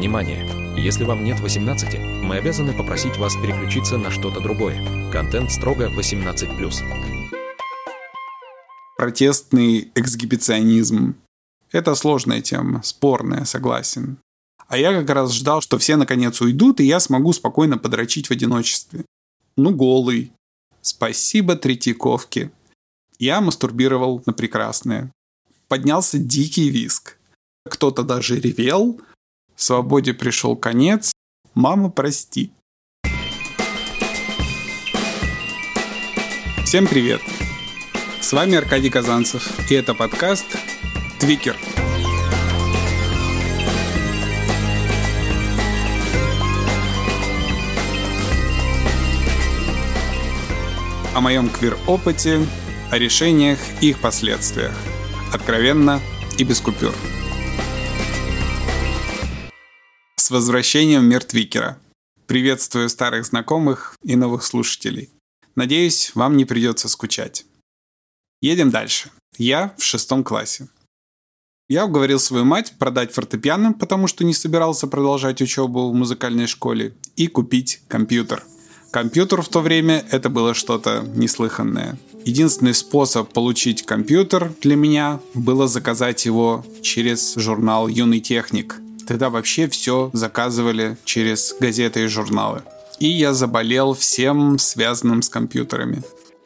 Внимание! Если вам нет 18, мы обязаны попросить вас переключиться на что-то другое. Контент строго 18+. Протестный эксгибиционизм. Это сложная тема, спорная, согласен. А я как раз ждал, что все наконец уйдут, и я смогу спокойно подрочить в одиночестве. Ну, голый. Спасибо Третьяковке. Я мастурбировал на прекрасное. Поднялся дикий виск. Кто-то даже ревел. Свободе пришел конец. Мама, прости. Всем привет! С вами Аркадий Казанцев, и это подкаст «Твикер». О моем квир-опыте, о решениях и их последствиях. Откровенно и без купюр. С возвращением мир Твикера. Приветствую старых знакомых и новых слушателей. Надеюсь, вам не придется скучать. Едем дальше. Я в шестом классе. Я уговорил свою мать продать фортепиано, потому что не собирался продолжать учебу в музыкальной школе, и купить компьютер – Компьютер в то время это было что-то неслыханное. Единственный способ получить компьютер для меня было заказать его через журнал «Юный техник». Тогда вообще все заказывали через газеты и журналы. И я заболел всем связанным с компьютерами.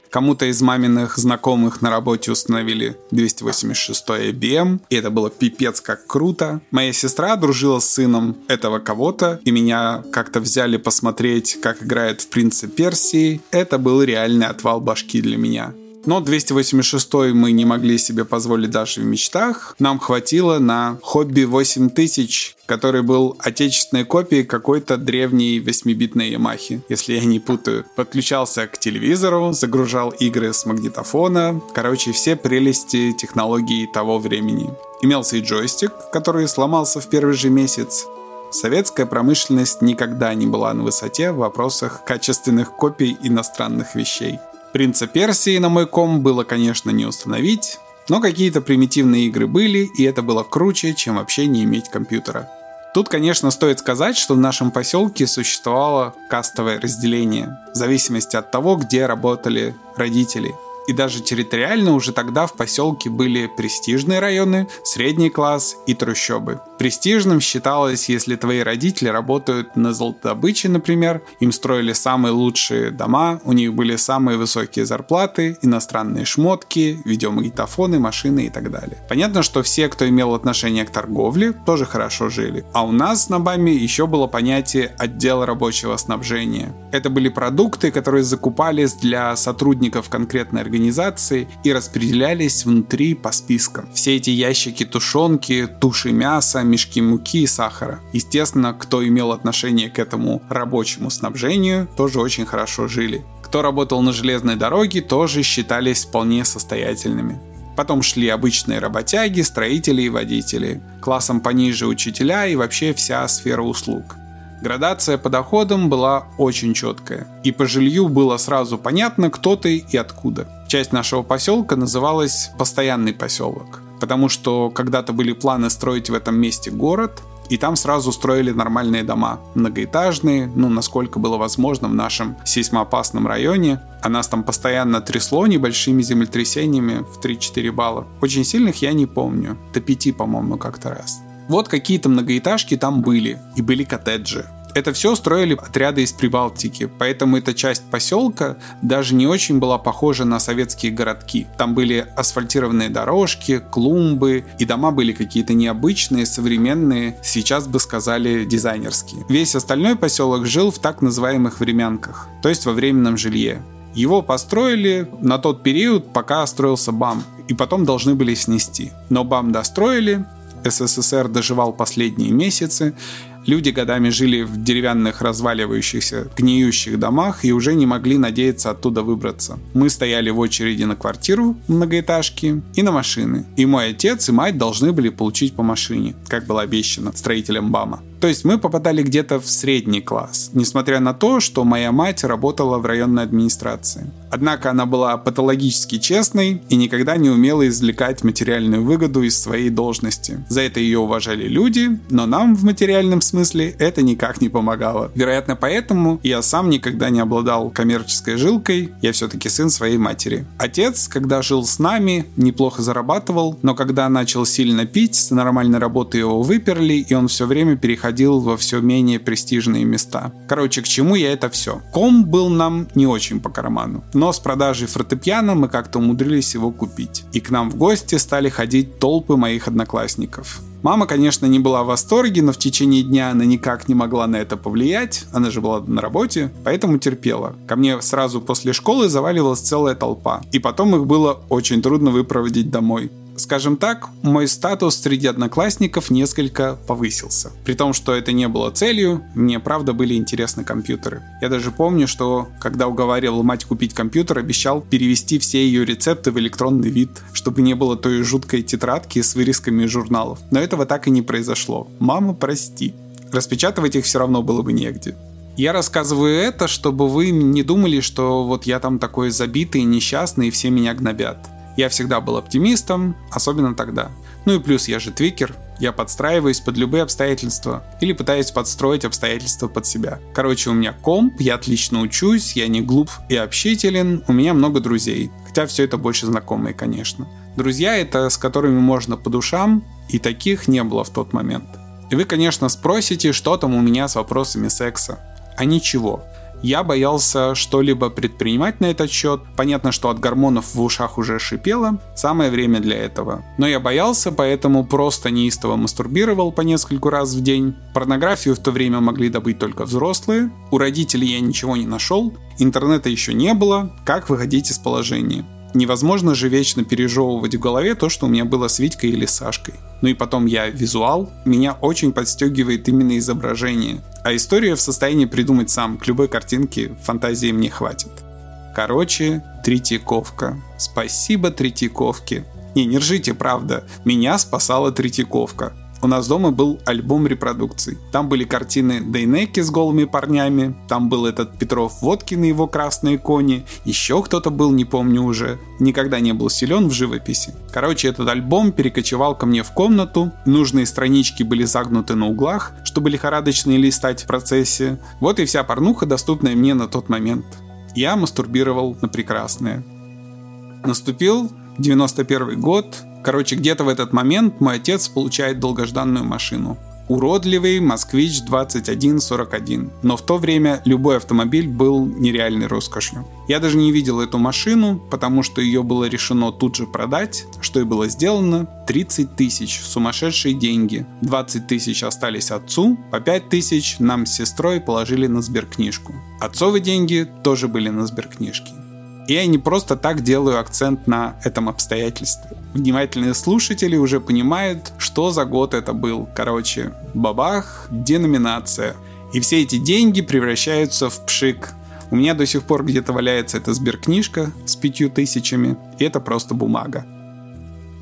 Кому-то из маминых знакомых на работе установили 286 IBM, и это было пипец как круто. Моя сестра дружила с сыном этого кого-то, и меня как-то взяли посмотреть, как играет в «Принце Персии». Это был реальный отвал башки для меня. Но 286 мы не могли себе позволить даже в мечтах. Нам хватило на хобби 8000, который был отечественной копией какой-то древней 8-битной Ямахи, если я не путаю. Подключался к телевизору, загружал игры с магнитофона. Короче, все прелести технологий того времени. Имелся и джойстик, который сломался в первый же месяц. Советская промышленность никогда не была на высоте в вопросах качественных копий иностранных вещей. Принца Персии на мой ком было, конечно, не установить, но какие-то примитивные игры были, и это было круче, чем вообще не иметь компьютера. Тут, конечно, стоит сказать, что в нашем поселке существовало кастовое разделение, в зависимости от того, где работали родители – и даже территориально уже тогда в поселке были престижные районы, средний класс и трущобы. Престижным считалось, если твои родители работают на золотодобыче, например, им строили самые лучшие дома, у них были самые высокие зарплаты, иностранные шмотки, видеомагнитофоны, машины и так далее. Понятно, что все, кто имел отношение к торговле, тоже хорошо жили. А у нас на БАМе еще было понятие отдел рабочего снабжения. Это были продукты, которые закупались для сотрудников конкретной организации организации и распределялись внутри по спискам. Все эти ящики тушенки, туши мяса, мешки муки и сахара. Естественно, кто имел отношение к этому рабочему снабжению, тоже очень хорошо жили. Кто работал на железной дороге, тоже считались вполне состоятельными. Потом шли обычные работяги, строители и водители. Классом пониже учителя и вообще вся сфера услуг. Градация по доходам была очень четкая, и по жилью было сразу понятно, кто ты и откуда. Часть нашего поселка называлась «Постоянный поселок», потому что когда-то были планы строить в этом месте город, и там сразу строили нормальные дома, многоэтажные, ну, насколько было возможно в нашем сейсмоопасном районе. А нас там постоянно трясло небольшими землетрясениями в 3-4 балла. Очень сильных я не помню. До 5, по-моему, как-то раз. Вот какие-то многоэтажки там были, и были коттеджи. Это все строили отряды из Прибалтики, поэтому эта часть поселка даже не очень была похожа на советские городки. Там были асфальтированные дорожки, клумбы, и дома были какие-то необычные, современные, сейчас бы сказали дизайнерские. Весь остальной поселок жил в так называемых времянках, то есть во временном жилье. Его построили на тот период, пока строился БАМ, и потом должны были снести. Но БАМ достроили, СССР доживал последние месяцы, люди годами жили в деревянных разваливающихся, гниющих домах и уже не могли надеяться оттуда выбраться. Мы стояли в очереди на квартиру в многоэтажке и на машины. И мой отец и мать должны были получить по машине, как было обещано строителям БАМа. То есть мы попадали где-то в средний класс, несмотря на то, что моя мать работала в районной администрации. Однако она была патологически честной и никогда не умела извлекать материальную выгоду из своей должности. За это ее уважали люди, но нам в материальном смысле это никак не помогало. Вероятно, поэтому я сам никогда не обладал коммерческой жилкой, я все-таки сын своей матери. Отец, когда жил с нами, неплохо зарабатывал, но когда начал сильно пить, с нормальной работы его выперли, и он все время переходил во все менее престижные места. Короче, к чему я это все? Ком был нам не очень по карману, но с продажей фортепиано мы как-то умудрились его купить. И к нам в гости стали ходить толпы моих одноклассников. Мама, конечно, не была в восторге, но в течение дня она никак не могла на это повлиять. Она же была на работе, поэтому терпела. Ко мне сразу после школы заваливалась целая толпа. И потом их было очень трудно выпроводить домой. Скажем так, мой статус среди одноклассников несколько повысился. При том, что это не было целью, мне правда были интересны компьютеры. Я даже помню, что когда уговаривал мать купить компьютер, обещал перевести все ее рецепты в электронный вид, чтобы не было той жуткой тетрадки с вырезками журналов. Но этого так и не произошло. Мама, прости. Распечатывать их все равно было бы негде. Я рассказываю это, чтобы вы не думали, что вот я там такой забитый, несчастный и все меня гнобят. Я всегда был оптимистом, особенно тогда. Ну и плюс я же твикер, я подстраиваюсь под любые обстоятельства или пытаюсь подстроить обстоятельства под себя. Короче, у меня комп, я отлично учусь, я не глуп и общителен, у меня много друзей. Хотя все это больше знакомые, конечно. Друзья это с которыми можно по душам, и таких не было в тот момент. И вы, конечно, спросите, что там у меня с вопросами секса. А ничего. Я боялся что-либо предпринимать на этот счет. Понятно, что от гормонов в ушах уже шипело. Самое время для этого. Но я боялся, поэтому просто неистово мастурбировал по нескольку раз в день. Порнографию в то время могли добыть только взрослые. У родителей я ничего не нашел. Интернета еще не было. Как выходить из положения? Невозможно же вечно пережевывать в голове то, что у меня было с Витькой или Сашкой. Ну и потом я визуал, меня очень подстегивает именно изображение. А историю в состоянии придумать сам, к любой картинке фантазии мне хватит. Короче, Третьяковка. Спасибо Третьяковке. Не, не ржите, правда. Меня спасала Третьяковка у нас дома был альбом репродукций. Там были картины Дейнеки с голыми парнями, там был этот Петров Водкин и его красные кони, еще кто-то был, не помню уже. Никогда не был силен в живописи. Короче, этот альбом перекочевал ко мне в комнату, нужные странички были загнуты на углах, чтобы лихорадочно листать в процессе. Вот и вся порнуха, доступная мне на тот момент. Я мастурбировал на прекрасное. Наступил 91 год, Короче, где-то в этот момент мой отец получает долгожданную машину. Уродливый Москвич 2141. Но в то время любой автомобиль был нереальной роскошью. Я даже не видел эту машину, потому что ее было решено тут же продать, что и было сделано. 30 тысяч, сумасшедшие деньги. 20 тысяч остались отцу, по 5 тысяч нам с сестрой положили на сберкнижку. Отцовы деньги тоже были на сберкнижке. Я не просто так делаю акцент на этом обстоятельстве. Внимательные слушатели уже понимают, что за год это был. Короче, бабах, деноминация. И все эти деньги превращаются в пшик. У меня до сих пор где-то валяется эта сберкнижка с пятью тысячами, и это просто бумага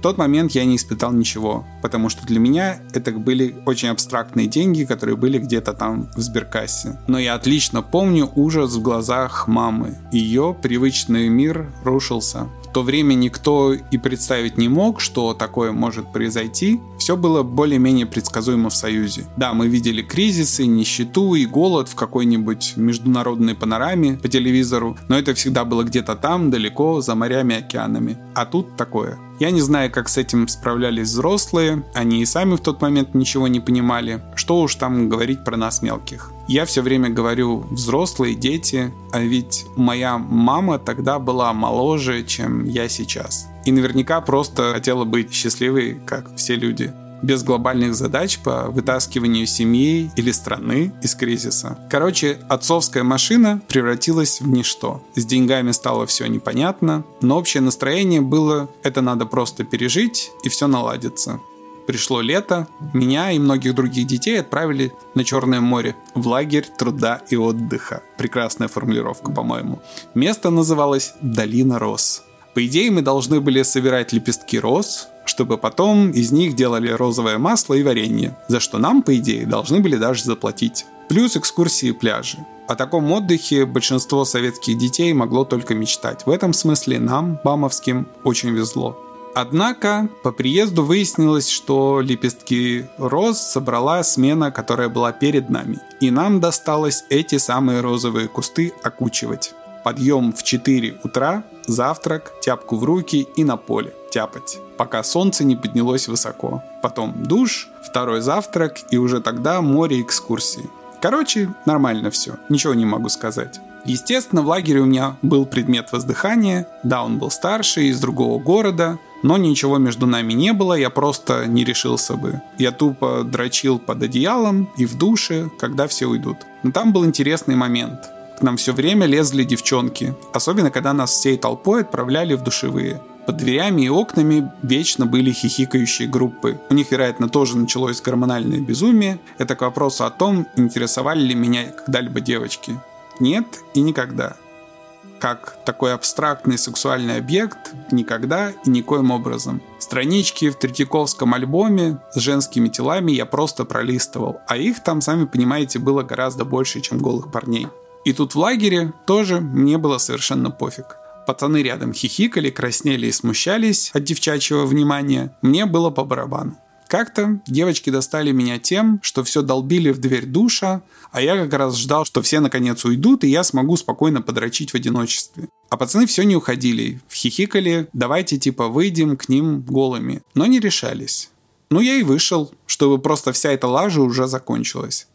тот момент я не испытал ничего, потому что для меня это были очень абстрактные деньги, которые были где-то там в сберкассе. Но я отлично помню ужас в глазах мамы. Ее привычный мир рушился то время никто и представить не мог, что такое может произойти. Все было более-менее предсказуемо в Союзе. Да, мы видели кризисы, нищету и голод в какой-нибудь международной панораме по телевизору, но это всегда было где-то там, далеко, за морями океанами. А тут такое. Я не знаю, как с этим справлялись взрослые, они и сами в тот момент ничего не понимали. Что уж там говорить про нас мелких. Я все время говорю взрослые, дети, а ведь моя мама тогда была моложе, чем я сейчас. И наверняка просто хотела быть счастливой, как все люди без глобальных задач по вытаскиванию семьи или страны из кризиса. Короче, отцовская машина превратилась в ничто. С деньгами стало все непонятно, но общее настроение было «это надо просто пережить, и все наладится». Пришло лето, меня и многих других детей отправили на Черное море, в лагерь труда и отдыха. Прекрасная формулировка, по-моему. Место называлось Долина Рос. По идее, мы должны были собирать лепестки роз, чтобы потом из них делали розовое масло и варенье, за что нам, по идее, должны были даже заплатить. Плюс экскурсии и пляжи. О таком отдыхе большинство советских детей могло только мечтать. В этом смысле нам, бамовским, очень везло. Однако по приезду выяснилось, что лепестки роз собрала смена, которая была перед нами. И нам досталось эти самые розовые кусты окучивать. Подъем в 4 утра, завтрак, тяпку в руки и на поле тяпать, пока солнце не поднялось высоко. Потом душ, второй завтрак и уже тогда море экскурсий. Короче, нормально все, ничего не могу сказать. Естественно, в лагере у меня был предмет воздыхания. Да, он был старше, из другого города, но ничего между нами не было, я просто не решился бы. Я тупо дрочил под одеялом и в душе, когда все уйдут. Но там был интересный момент. К нам все время лезли девчонки, особенно когда нас всей толпой отправляли в душевые. Под дверями и окнами вечно были хихикающие группы. У них, вероятно, тоже началось гормональное безумие. Это к вопросу о том, интересовали ли меня когда-либо девочки. Нет и никогда. Как такой абстрактный сексуальный объект никогда и никоим образом. Странички в Третьяковском альбоме с женскими телами я просто пролистывал, а их там, сами понимаете, было гораздо больше, чем голых парней. И тут в лагере тоже мне было совершенно пофиг. Пацаны рядом хихикали, краснели и смущались от девчачьего внимания. Мне было по барабану. Как-то девочки достали меня тем, что все долбили в дверь душа, а я как раз ждал, что все наконец уйдут, и я смогу спокойно подрочить в одиночестве. А пацаны все не уходили, хихикали, давайте типа выйдем к ним голыми, но не решались. Ну я и вышел, чтобы просто вся эта лажа уже закончилась.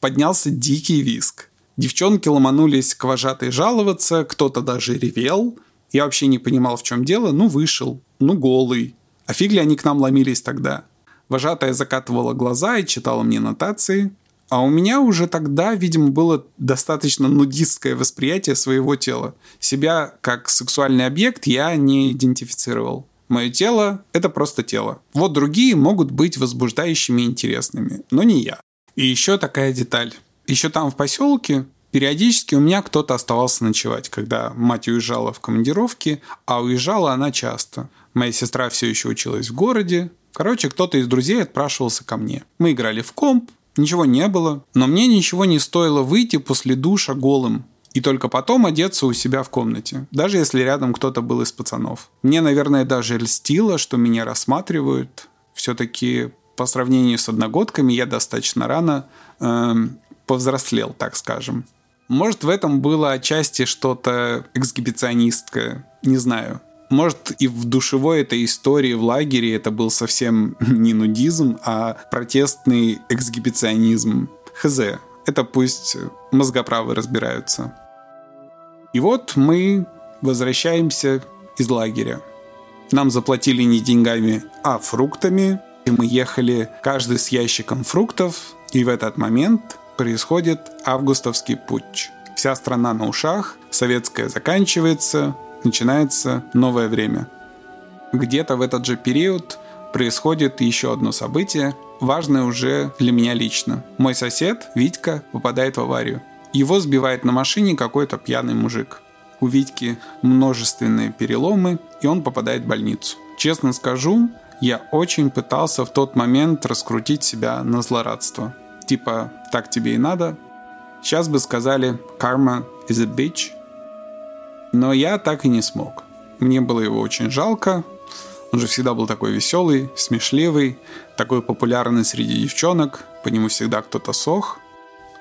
Поднялся дикий виск. Девчонки ломанулись к вожатой жаловаться, кто-то даже ревел. Я вообще не понимал, в чем дело, ну вышел, ну голый. А фиг ли они к нам ломились тогда? Вожатая закатывала глаза и читала мне нотации. А у меня уже тогда, видимо, было достаточно нудистское восприятие своего тела. Себя как сексуальный объект я не идентифицировал. Мое тело – это просто тело. Вот другие могут быть возбуждающими и интересными, но не я. И еще такая деталь еще там в поселке периодически у меня кто-то оставался ночевать, когда мать уезжала в командировки, а уезжала она часто. Моя сестра все еще училась в городе. Короче, кто-то из друзей отпрашивался ко мне. Мы играли в комп, ничего не было, но мне ничего не стоило выйти после душа голым и только потом одеться у себя в комнате, даже если рядом кто-то был из пацанов. Мне, наверное, даже льстило, что меня рассматривают. Все-таки по сравнению с одногодками я достаточно рано эм, повзрослел, так скажем. Может, в этом было отчасти что-то эксгибиционистское, не знаю. Может, и в душевой этой истории в лагере это был совсем не нудизм, а протестный эксгибиционизм. Хз, это пусть мозгоправы разбираются. И вот мы возвращаемся из лагеря. Нам заплатили не деньгами, а фруктами. И мы ехали каждый с ящиком фруктов. И в этот момент происходит августовский путч. Вся страна на ушах, советская заканчивается, начинается новое время. Где-то в этот же период происходит еще одно событие, важное уже для меня лично. Мой сосед, Витька, попадает в аварию. Его сбивает на машине какой-то пьяный мужик. У Витьки множественные переломы, и он попадает в больницу. Честно скажу, я очень пытался в тот момент раскрутить себя на злорадство типа «так тебе и надо». Сейчас бы сказали «karma is a bitch». Но я так и не смог. Мне было его очень жалко. Он же всегда был такой веселый, смешливый, такой популярный среди девчонок. По нему всегда кто-то сох.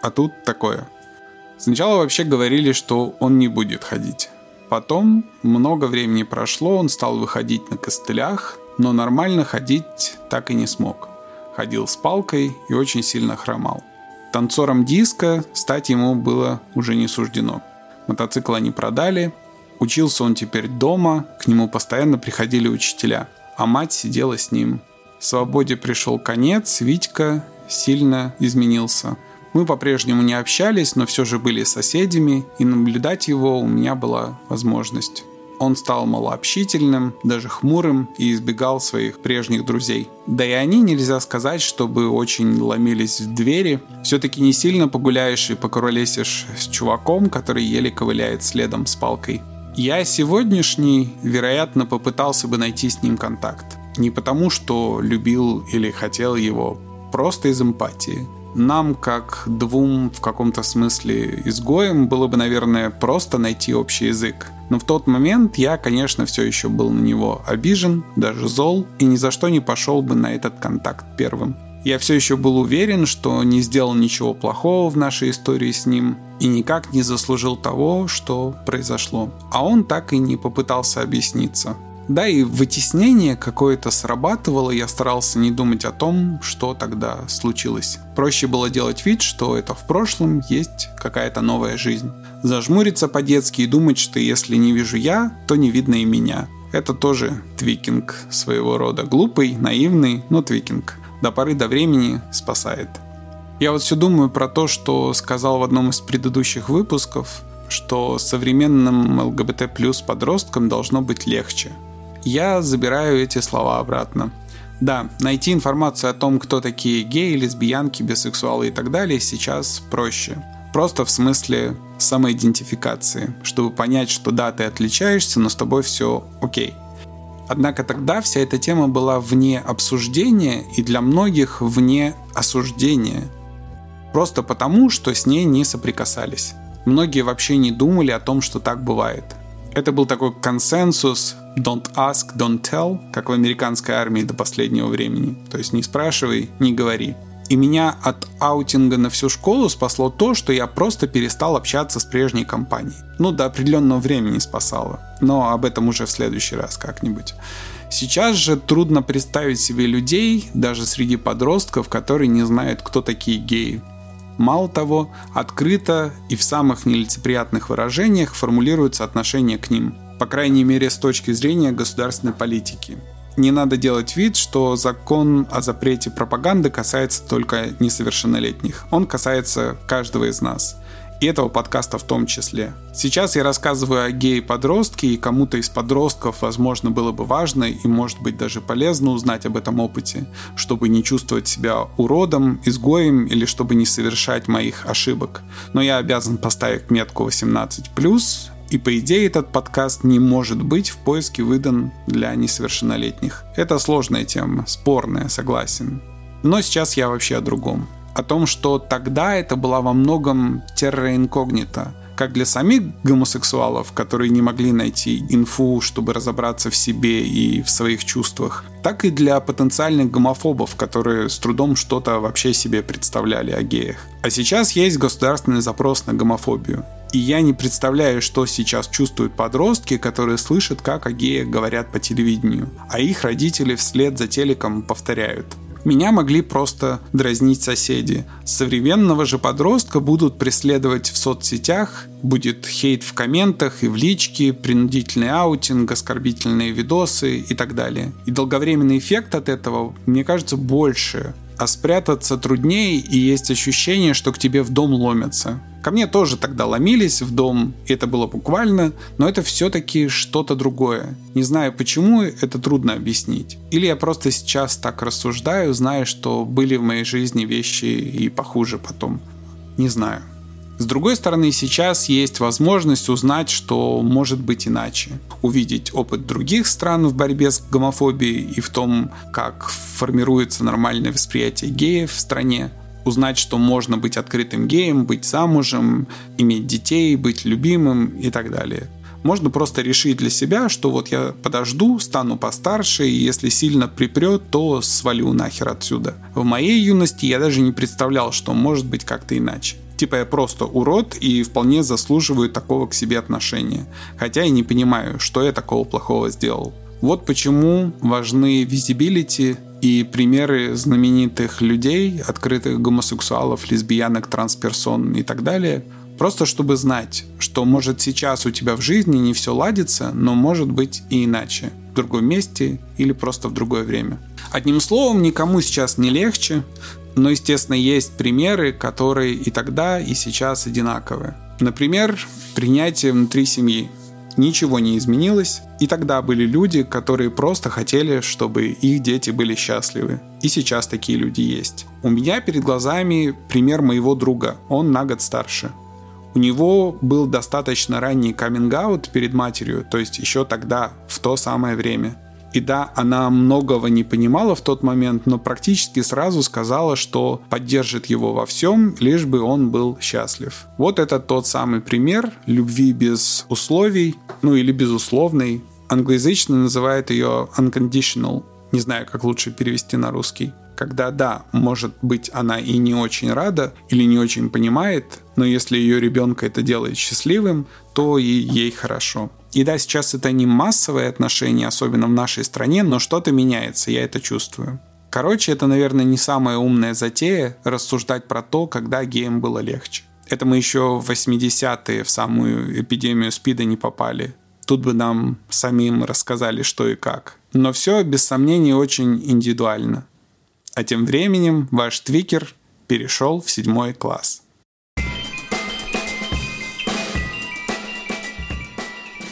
А тут такое. Сначала вообще говорили, что он не будет ходить. Потом много времени прошло, он стал выходить на костылях, но нормально ходить так и не смог ходил с палкой и очень сильно хромал. Танцором диска стать ему было уже не суждено. Мотоцикл они продали, учился он теперь дома, к нему постоянно приходили учителя, а мать сидела с ним. Свободе пришел конец, Витька сильно изменился. Мы по-прежнему не общались, но все же были соседями, и наблюдать его у меня была возможность. Он стал малообщительным, даже хмурым и избегал своих прежних друзей. Да и они, нельзя сказать, чтобы очень ломились в двери. Все-таки не сильно погуляешь и покуролесишь с чуваком, который еле ковыляет следом с палкой. Я сегодняшний, вероятно, попытался бы найти с ним контакт. не потому, что любил или хотел его, просто из эмпатии. Нам, как двум в каком-то смысле изгоем, было бы, наверное, просто найти общий язык. Но в тот момент я, конечно, все еще был на него обижен, даже зол, и ни за что не пошел бы на этот контакт первым. Я все еще был уверен, что не сделал ничего плохого в нашей истории с ним и никак не заслужил того, что произошло. А он так и не попытался объясниться. Да, и вытеснение какое-то срабатывало, я старался не думать о том, что тогда случилось. Проще было делать вид, что это в прошлом есть какая-то новая жизнь. Зажмуриться по-детски и думать, что если не вижу я, то не видно и меня. Это тоже твикинг своего рода. Глупый, наивный, но твикинг до поры до времени спасает. Я вот все думаю про то, что сказал в одном из предыдущих выпусков, что современным ЛГБТ плюс подросткам должно быть легче. Я забираю эти слова обратно. Да, найти информацию о том, кто такие геи, лесбиянки, бисексуалы и так далее, сейчас проще. Просто в смысле самоидентификации, чтобы понять, что да, ты отличаешься, но с тобой все окей. Однако тогда вся эта тема была вне обсуждения и для многих вне осуждения. Просто потому, что с ней не соприкасались. Многие вообще не думали о том, что так бывает. Это был такой консенсус don't ask, don't tell, как в американской армии до последнего времени. То есть не спрашивай, не говори. И меня от аутинга на всю школу спасло то, что я просто перестал общаться с прежней компанией. Ну, до определенного времени спасало. Но об этом уже в следующий раз как-нибудь. Сейчас же трудно представить себе людей, даже среди подростков, которые не знают, кто такие геи. Мало того, открыто и в самых нелицеприятных выражениях формулируются отношения к ним, по крайней мере с точки зрения государственной политики не надо делать вид, что закон о запрете пропаганды касается только несовершеннолетних. Он касается каждого из нас. И этого подкаста в том числе. Сейчас я рассказываю о гее-подростке, и кому-то из подростков, возможно, было бы важно и, может быть, даже полезно узнать об этом опыте, чтобы не чувствовать себя уродом, изгоем или чтобы не совершать моих ошибок. Но я обязан поставить метку 18+, и по идее этот подкаст не может быть в поиске выдан для несовершеннолетних. Это сложная тема, спорная, согласен. Но сейчас я вообще о другом. О том, что тогда это была во многом терра инкогнита. Как для самих гомосексуалов, которые не могли найти инфу, чтобы разобраться в себе и в своих чувствах, так и для потенциальных гомофобов, которые с трудом что-то вообще себе представляли о геях. А сейчас есть государственный запрос на гомофобию. И я не представляю, что сейчас чувствуют подростки, которые слышат, как о геях говорят по телевидению, а их родители вслед за телеком повторяют. Меня могли просто дразнить соседи. Современного же подростка будут преследовать в соцсетях, будет хейт в комментах и в личке, принудительный аутинг, оскорбительные видосы и так далее. И долговременный эффект от этого, мне кажется, больше. А спрятаться труднее и есть ощущение, что к тебе в дом ломятся. Ко мне тоже тогда ломились в дом, и это было буквально, но это все-таки что-то другое. Не знаю почему, это трудно объяснить. Или я просто сейчас так рассуждаю, зная, что были в моей жизни вещи и похуже потом. Не знаю. С другой стороны, сейчас есть возможность узнать, что может быть иначе. Увидеть опыт других стран в борьбе с гомофобией и в том, как формируется нормальное восприятие геев в стране узнать, что можно быть открытым геем, быть замужем, иметь детей, быть любимым и так далее. Можно просто решить для себя, что вот я подожду, стану постарше, и если сильно припрет, то свалю нахер отсюда. В моей юности я даже не представлял, что может быть как-то иначе. Типа я просто урод и вполне заслуживаю такого к себе отношения. Хотя и не понимаю, что я такого плохого сделал. Вот почему важны визибилити и примеры знаменитых людей, открытых гомосексуалов, лесбиянок, трансперсон и так далее, просто чтобы знать, что может сейчас у тебя в жизни не все ладится, но может быть и иначе, в другом месте или просто в другое время. Одним словом, никому сейчас не легче, но, естественно, есть примеры, которые и тогда, и сейчас одинаковые. Например, принятие внутри семьи ничего не изменилось. И тогда были люди, которые просто хотели, чтобы их дети были счастливы. И сейчас такие люди есть. У меня перед глазами пример моего друга. Он на год старше. У него был достаточно ранний каминг перед матерью, то есть еще тогда, в то самое время. И да, она многого не понимала в тот момент, но практически сразу сказала, что поддержит его во всем, лишь бы он был счастлив. Вот это тот самый пример любви без условий, ну или безусловной. Англоязычно называют ее unconditional. Не знаю, как лучше перевести на русский когда да, может быть, она и не очень рада или не очень понимает, но если ее ребенка это делает счастливым, то и ей хорошо. И да, сейчас это не массовые отношения, особенно в нашей стране, но что-то меняется, я это чувствую. Короче, это, наверное, не самая умная затея рассуждать про то, когда геям было легче. Это мы еще в 80-е в самую эпидемию СПИДа не попали. Тут бы нам самим рассказали, что и как. Но все, без сомнений, очень индивидуально. А тем временем ваш твикер перешел в седьмой класс.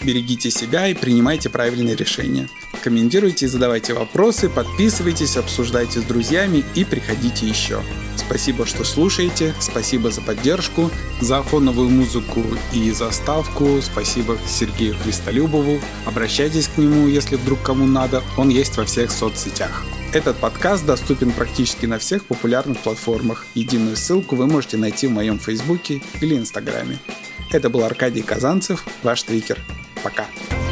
Берегите себя и принимайте правильные решения. Комментируйте, задавайте вопросы, подписывайтесь, обсуждайте с друзьями и приходите еще. Спасибо, что слушаете, спасибо за поддержку, за фоновую музыку и заставку, спасибо Сергею Христолюбову. Обращайтесь к нему, если вдруг кому надо, он есть во всех соцсетях. Этот подкаст доступен практически на всех популярных платформах. Единую ссылку вы можете найти в моем фейсбуке или инстаграме. Это был Аркадий Казанцев, ваш твикер. Пока.